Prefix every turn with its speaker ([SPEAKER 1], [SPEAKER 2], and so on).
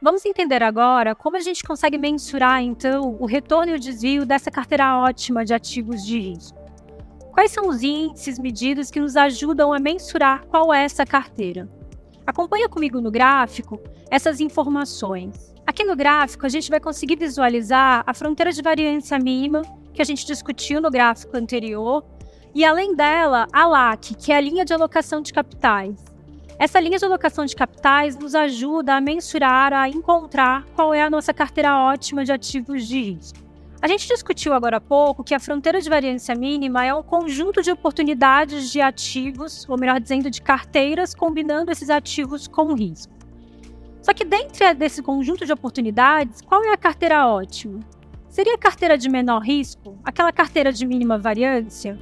[SPEAKER 1] Vamos entender agora como a gente consegue mensurar, então, o retorno e o desvio dessa carteira ótima de ativos de risco. Quais são os índices, medidas que nos ajudam a mensurar qual é essa carteira? Acompanha comigo no gráfico essas informações. Aqui no gráfico, a gente vai conseguir visualizar a fronteira de variância mínima que a gente discutiu no gráfico anterior, e além dela, a LAC, que é a linha de alocação de capitais. Essa linha de alocação de capitais nos ajuda a mensurar, a encontrar qual é a nossa carteira ótima de ativos de risco. A gente discutiu agora há pouco que a fronteira de variância mínima é um conjunto de oportunidades de ativos, ou melhor dizendo, de carteiras, combinando esses ativos com risco. Só que dentro desse conjunto de oportunidades, qual é a carteira ótima? Seria a carteira de menor risco? Aquela carteira de mínima variância?